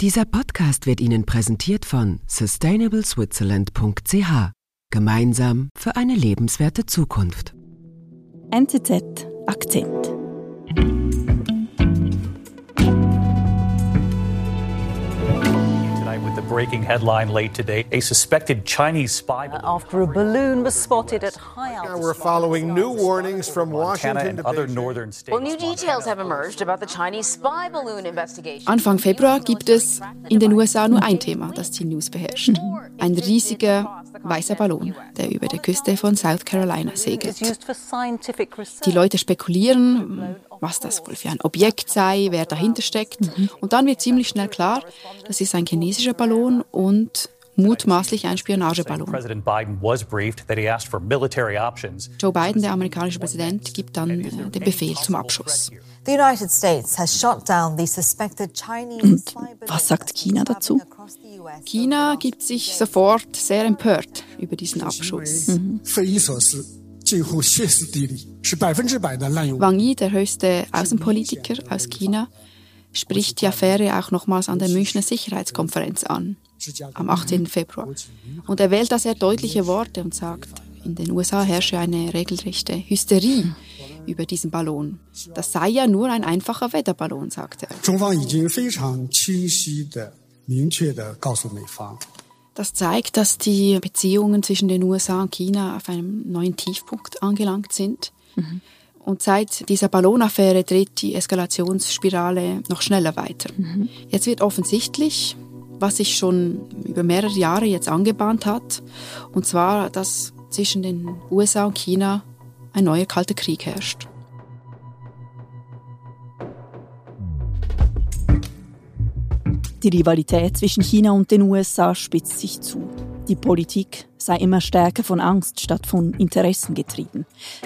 Dieser Podcast wird Ihnen präsentiert von sustainableswitzerland.ch. Gemeinsam für eine lebenswerte Zukunft. NZZ Akzent. Breaking headline late today, a suspected Chinese spy balloon after a balloon was spotted at high Now altitude. we're following new warnings from Montana Washington and to other northern states. Well, new details have emerged about the Chinese spy balloon investigation. Anfang Februar gibt es in den USA nur ein Thema, das die News beherrscht. Ein riesiger weißer Ballon, der über der Küste von South Carolina segelt. Die Leute spekulieren, was das wohl für ein Objekt sei, wer dahinter steckt. Und dann wird ziemlich schnell klar, das ist ein chinesischer Ballon und mutmaßlich ein Spionageballon. Joe Biden, der amerikanische Präsident, gibt dann äh, den Befehl zum Abschuss. The United States has shot down the suspected Chinese spy balloon was sagt China dazu? China gibt sich sofort sehr empört über diesen Abschuss. Mhm. Wang Yi, der höchste Außenpolitiker aus China, spricht die Affäre auch nochmals an der Münchner Sicherheitskonferenz an, am 18. Februar. Und er wählt da sehr deutliche Worte und sagt, in den USA herrsche eine regelrechte Hysterie über diesen Ballon. Das sei ja nur ein einfacher Wetterballon, sagt er. Das zeigt, dass die Beziehungen zwischen den USA und China auf einem neuen Tiefpunkt angelangt sind. Mhm. Und seit dieser Ballonaffäre dreht die Eskalationsspirale noch schneller weiter. Mhm. Jetzt wird offensichtlich, was sich schon über mehrere Jahre jetzt angebahnt hat, und zwar, dass zwischen den USA und China ein neuer Kalter Krieg herrscht. Die Rivalität zwischen China und den USA spitzt sich zu. Die Politik sei immer stärker von Angst statt von Interessen getrieben,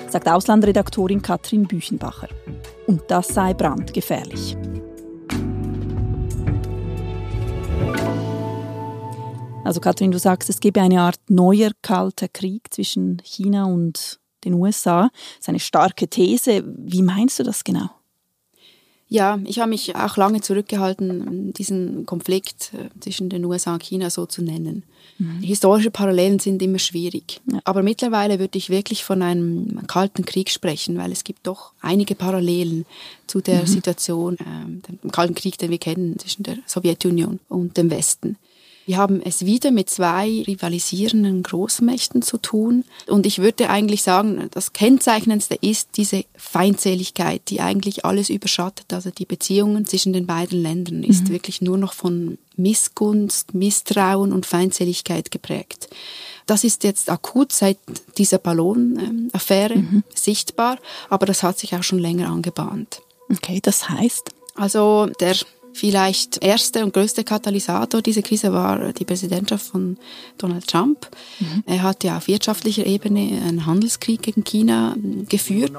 sagt Auslandredaktorin Katrin Büchenbacher. Und das sei brandgefährlich. Also Katrin, du sagst, es gebe eine Art neuer kalter Krieg zwischen China und den USA. Das ist eine starke These. Wie meinst du das genau? Ja, ich habe mich auch lange zurückgehalten, diesen Konflikt äh, zwischen den USA und China so zu nennen. Historische Parallelen sind immer schwierig. Aber mittlerweile würde ich wirklich von einem kalten Krieg sprechen, weil es gibt doch einige Parallelen zu der Situation, ähm, dem Kalten Krieg, den wir kennen zwischen der Sowjetunion und dem Westen. Wir haben es wieder mit zwei rivalisierenden Großmächten zu tun. Und ich würde eigentlich sagen, das Kennzeichnendste ist diese Feindseligkeit, die eigentlich alles überschattet. Also die Beziehungen zwischen den beiden Ländern ist wirklich nur noch von Missgunst, Misstrauen und Feindseligkeit geprägt. Das ist jetzt akut seit dieser Ballonaffäre sichtbar, aber das hat sich auch schon länger angebahnt. Okay, das heißt, Also der vielleicht erste und größte Katalysator dieser Krise war die Präsidentschaft von Donald Trump. Er hat ja auf wirtschaftlicher Ebene einen Handelskrieg gegen China ähm, geführt.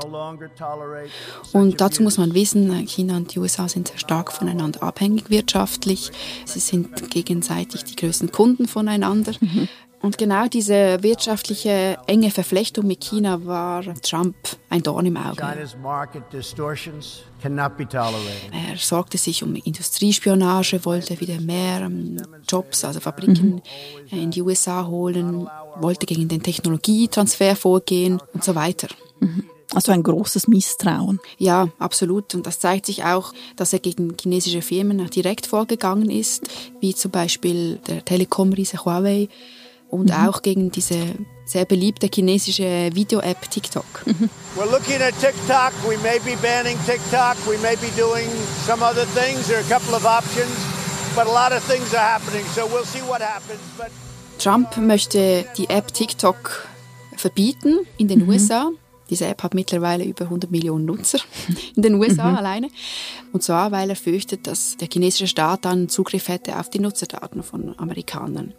Und dazu muss man wissen, China und die USA sind sehr stark voneinander abhängig wirtschaftlich. Sie sind gegenseitig die größten Kunden voneinander. Und genau diese wirtschaftliche enge Verflechtung mit China war Trump ein Dorn im Auge. China's market distortions cannot be tolerated. Er sorgte sich um Industriespionage, wollte wieder mehr ähm, Jobs, also Fabriken äh, in die USA holen, wollte gegen den Technologietransfer vorgehen und so weiter. also ein großes Misstrauen. Ja, absolut. Und das zeigt sich auch, dass er gegen chinesische Firmen auch direkt vorgegangen ist, wie zum Beispiel der Telekom-Riese Huawei und auch gegen diese sehr beliebte chinesische Video-App TikTok. We're looking at TikTok. We may be banning TikTok. We may be doing some other things. There are a couple of options, but a lot of things are happening. So we'll see what happens. But Trump möchte die App TikTok verbieten in den USA. Diese App hat mittlerweile über 100 Millionen Nutzer in den USA alleine. Und zwar, weil er fürchtet, dass der chinesische Staat dann Zugriff hätte auf die Nutzerdaten von Amerikanern.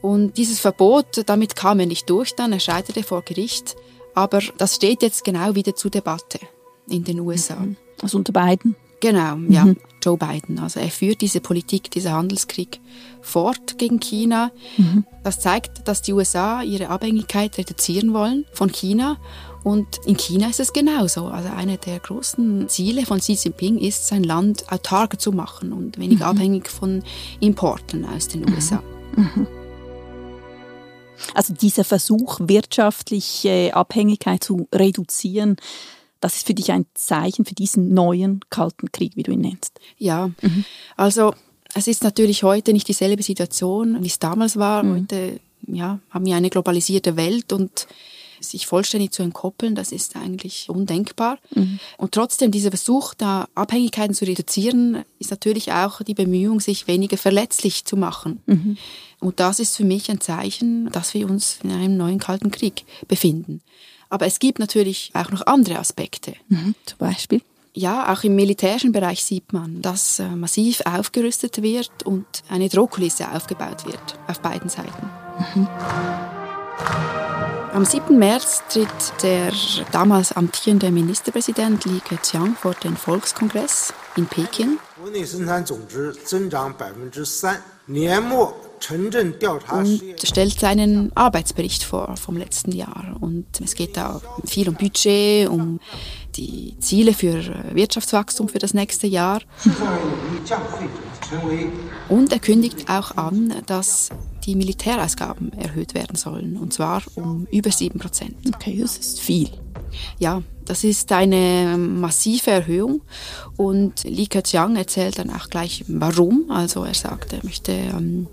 Und dieses Verbot, damit kam er nicht durch dann, er scheiterte vor Gericht. Aber das steht jetzt genau wieder zur Debatte in den USA. Also unter beiden. Genau, ja, mhm. Joe Biden. Also er führt diese Politik, diesen Handelskrieg fort gegen China. Mhm. Das zeigt, dass die USA ihre Abhängigkeit reduzieren wollen von China. Und in China ist es genauso. Also eine der großen Ziele von Xi Jinping ist, sein Land autark zu machen und weniger mhm. abhängig von Importen aus den USA. Mhm. Also dieser Versuch, wirtschaftliche Abhängigkeit zu reduzieren, das ist für dich ein Zeichen für diesen neuen Kalten Krieg, wie du ihn nennst. Ja, mhm. also es ist natürlich heute nicht dieselbe Situation, wie es damals war. Mhm. Heute ja, haben wir eine globalisierte Welt und sich vollständig zu entkoppeln, das ist eigentlich undenkbar. Mhm. Und trotzdem, dieser Versuch, da Abhängigkeiten zu reduzieren, ist natürlich auch die Bemühung, sich weniger verletzlich zu machen. Mhm. Und das ist für mich ein Zeichen, dass wir uns in einem neuen Kalten Krieg befinden. Aber es gibt natürlich auch noch andere Aspekte. Mhm, zum Beispiel? Ja, auch im militärischen Bereich sieht man, dass äh, massiv aufgerüstet wird und eine Drohkulisse aufgebaut wird auf beiden Seiten. Mhm. Am 7. März tritt der damals amtierende Ministerpräsident Li Keqiang vor den Volkskongress in Peking. Und stellt seinen Arbeitsbericht vor vom letzten Jahr. Und es geht da viel um Budget, um die Ziele für Wirtschaftswachstum für das nächste Jahr. Und er kündigt auch an, dass die Militärausgaben erhöht werden sollen, und zwar um über 7 Prozent. Okay, das ist viel. Ja, das ist eine massive Erhöhung und Li Keqiang erzählt dann auch gleich warum. Also er sagt, er möchte ähm,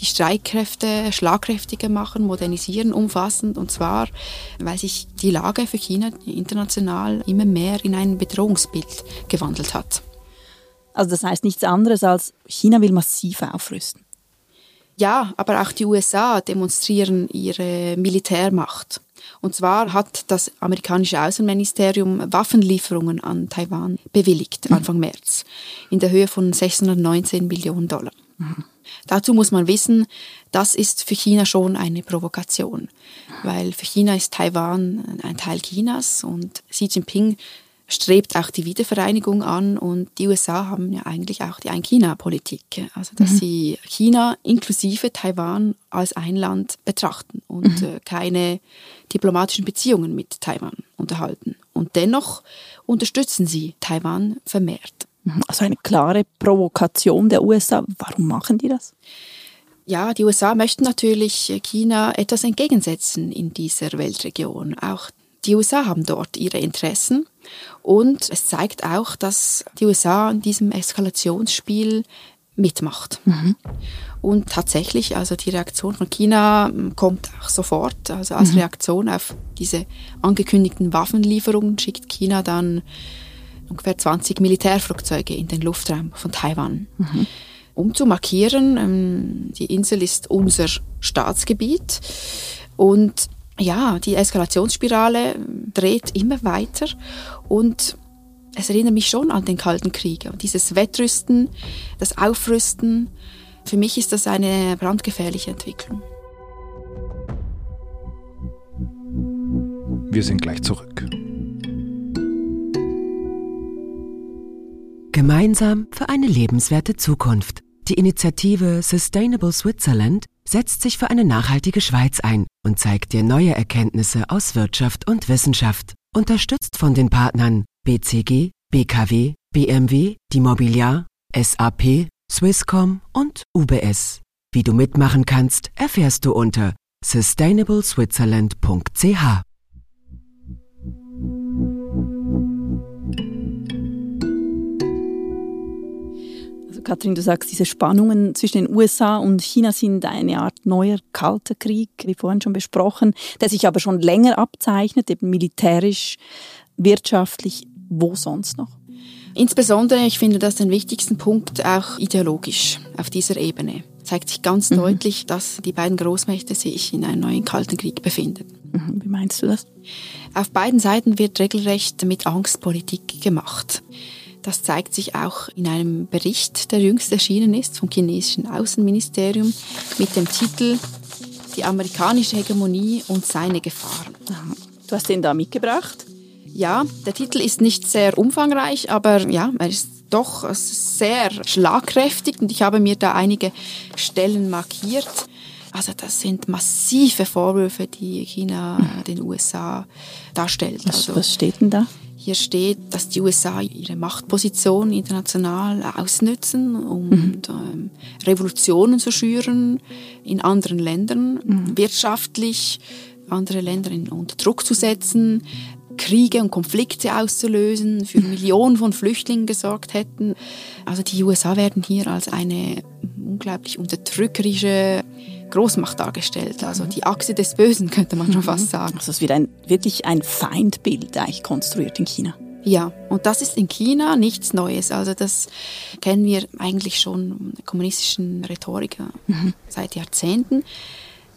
die Streitkräfte schlagkräftiger machen, modernisieren, umfassend und zwar, weil sich die Lage für China international immer mehr in ein Bedrohungsbild gewandelt hat. Also das heißt nichts anderes als China will massiv aufrüsten. Ja, aber auch die USA demonstrieren ihre Militärmacht. Und zwar hat das amerikanische Außenministerium Waffenlieferungen an Taiwan bewilligt, Anfang März, in der Höhe von 619 Millionen Dollar. Mhm. Dazu muss man wissen, das ist für China schon eine Provokation, weil für China ist Taiwan ein Teil Chinas und Xi Jinping strebt auch die Wiedervereinigung an und die USA haben ja eigentlich auch die Ein-China-Politik, also dass mhm. sie China inklusive Taiwan als ein Land betrachten und mhm. Äh, keine diplomatischen Beziehungen mit Taiwan unterhalten. Und dennoch unterstützen sie Taiwan vermehrt. Mhm. Also eine klare Provokation der USA. Warum machen die das? Ja, die USA möchten natürlich China etwas entgegensetzen in dieser Weltregion. Auch die USA haben dort ihre Interessen und es zeigt auch, dass die USA in diesem Eskalationsspiel mitmacht. Mhm. Und tatsächlich, also die Reaktion von China hm, kommt auch sofort. Also als mhm. Reaktion auf diese angekündigten Waffenlieferungen schickt China dann ungefähr 20 Militärflugzeuge in den Luftraum von Taiwan. Mhm. Um zu markieren, ähm, die Insel ist unser Staatsgebiet und ja, die Eskalationsspirale dreht immer weiter und es erinnert mich schon an den Kalten Krieg. Dieses Wettrüsten, das Aufrüsten, für mich ist das eine brandgefährliche Entwicklung. Wir sind gleich zurück. Gemeinsam für eine lebenswerte Zukunft. Die Initiative Sustainable Switzerland setzt sich für eine nachhaltige Schweiz ein und zeigt dir neue Erkenntnisse aus Wirtschaft und Wissenschaft. Unterstützt von den Partnern BCG, BKW, BMW, die Mobiliar, SAP, Swisscom und UBS. Wie du mitmachen kannst, erfährst du unter sustainableswitzerland.ch. Kathrin, du sagst, diese Spannungen zwischen den USA und China sind eine Art neuer kalter Krieg, wie vorhin schon besprochen, der sich aber schon länger abzeichnet, eben militärisch, wirtschaftlich, wo sonst noch? Insbesondere, ich finde das den wichtigsten Punkt auch ideologisch auf dieser Ebene. Zeigt sich ganz mhm. deutlich, dass die beiden Großmächte sich in einem neuen Kalten Krieg befinden. Mhm. Wie meinst du das? Auf beiden Seiten wird regelrecht mit Angst Politik gemacht. Das zeigt sich auch in einem Bericht, der jüngst erschienen ist vom chinesischen Außenministerium mit dem Titel Die amerikanische Hegemonie und seine Gefahren. Du hast den da mitgebracht? Ja, der Titel ist nicht sehr umfangreich, aber ja, er ist doch sehr schlagkräftig und ich habe mir da einige Stellen markiert. Also das sind massive Vorwürfe, die China den USA darstellt. Was, also, was steht denn da? Hier steht, dass die USA ihre Machtposition international ausnützen, um Mhm. ähm, Revolutionen zu schüren in anderen Ländern, Mhm. wirtschaftlich andere Länder unter Druck zu setzen, Kriege und Konflikte auszulösen, für Mhm. Millionen von Flüchtlingen gesorgt hätten. Also die USA werden hier als eine unglaublich unterdrückerische Großmacht dargestellt. Also die Achse des Bösen könnte man schon fast sagen. Also es wird ein, wirklich ein Feindbild eigentlich konstruiert in China. Ja, und das ist in China nichts Neues. Also das kennen wir eigentlich schon in der kommunistischen Rhetorik seit Jahrzehnten.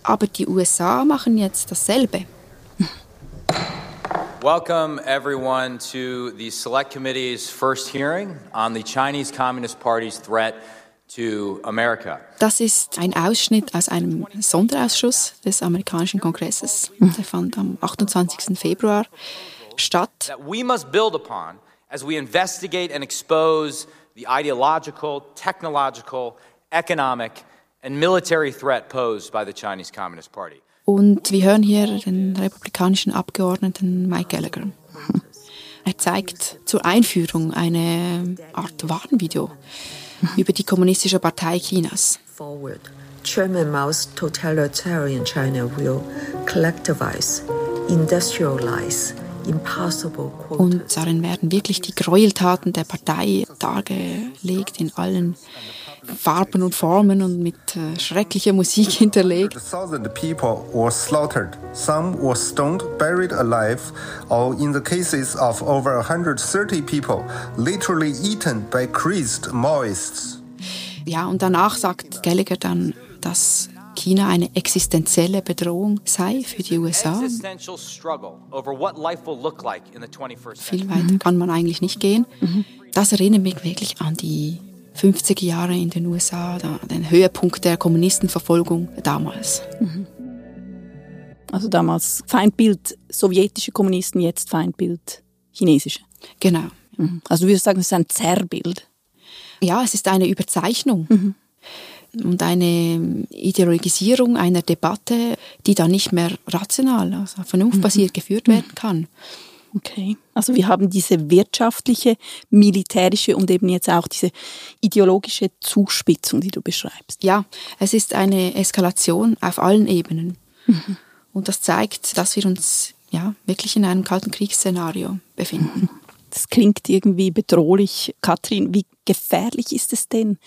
Aber die USA machen jetzt dasselbe. Welcome, everyone, to the Select Committee's first hearing on the Chinese Communist Party's threat to America. Das ist ein Ausschnitt aus einem Sonderausschuss des amerikanischen Kongresses. Der fand am 28. Februar statt. That we must build upon as we investigate and expose the ideological, technological, economic, and military threat posed by the Chinese Communist Party. Und wir hören hier den republikanischen Abgeordneten Mike Gallagher. Er zeigt zur Einführung eine Art Warnvideo über die kommunistische Partei Chinas. Forward, Chairman Mao's totalitarian China will collectivize, industrialize. Und darin werden wirklich die Gräueltaten der Partei dargelegt in allen Farben und Formen und mit äh, schrecklicher Musik hinterlegt. Thousand people were slaughtered. Some were stoned, buried alive, or in the cases of over 130 people, literally eaten by crazed Maoists. Ja, und danach sagt Gallagher dann, dass China eine existenzielle Bedrohung sei für die USA. Existential struggle over what life will look like in the 21st Viel weiter kann man eigentlich nicht gehen. Das erinnert mich wirklich an die 50er Jahre in den USA, den Höhepunkt der Kommunistenverfolgung damals. Also damals Feindbild sowjetische Kommunisten, jetzt Feindbild chinesische. Genau. Mhm. Also du würdest sagen, es ist ein Zerrbild. Ja, es ist eine Überzeichnung und eine Ideologisierung einer Debatte, die dann nicht mehr rational, also vernunftbasiert geführt werden kann. Okay. Also wir haben diese wirtschaftliche, militärische und eben jetzt auch diese ideologische Zuspitzung, die du beschreibst. Ja, es ist eine Eskalation auf allen Ebenen. Und das zeigt, dass wir uns ja wirklich in einem kalten Kriegsszenario befinden. Das klingt irgendwie bedrohlich. Katrin, wie gefährlich ist es denn,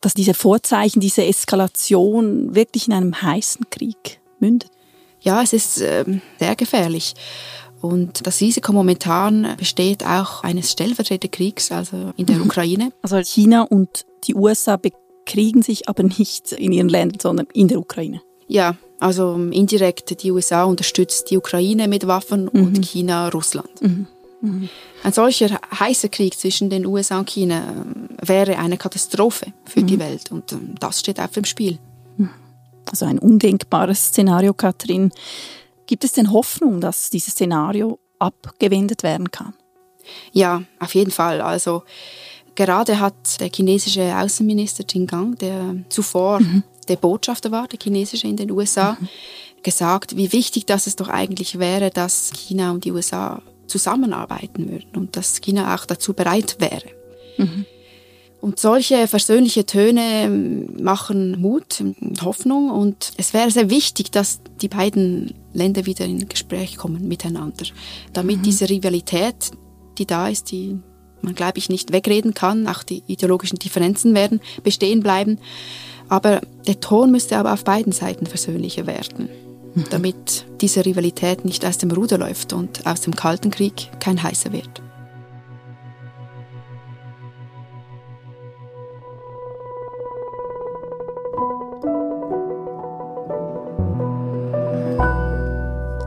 dass diese Vorzeichen, diese Eskalation wirklich in einem heißen Krieg mündet? Ja, es ist ähm, sehr gefährlich. Und das Risiko momentan besteht auch eines Stellvertreterkriegs, also in der Ukraine. Also China und die USA bekriegen sich aber nicht in ihren Ländern, sondern in der Ukraine. Ja, also indirekt die USA unterstützt die Ukraine mit Waffen und China Russland. Ein solcher heißer Krieg zwischen den USA und China ähm, wäre eine Katastrophe für die Welt und ähm, das steht auf dem Spiel. Also ein undenkbares Szenario, Katrin. Gibt es denn Hoffnung, dass dieses Szenario abgewendet werden kann? Ja, auf jeden Fall. Also gerade hat der chinesische Außenminister Qin Gang, der zuvor der Botschafter war, der chinesische in den USA, gesagt, wie wichtig das es doch eigentlich wäre, dass China und die USA zusammenarbeiten würden und dass China auch dazu bereit wäre. Und solche versöhnliche Töne ähm, machen Mut und Hoffnung. Und es wäre sehr wichtig, dass die beiden Länder wieder in Gespräch kommen miteinander, damit diese Rivalität, die da ist, die man glaube ich nicht wegreden kann, auch die ideologischen Differenzen werden bestehen bleiben, aber der Ton müsste aber auf beiden Seiten versöhnlicher werden, damit diese Rivalität nicht aus dem Ruder läuft und aus dem Kalten Krieg kein heißer wird.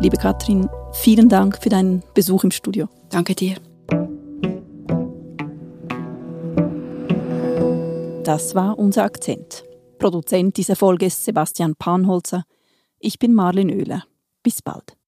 Liebe Katrin, vielen Dank für deinen Besuch im Studio. Danke dir. Das war unser Akzent. Produzent dieser Folge ist Sebastian Panholzer. Ich bin Marlin Oehler. Bis bald.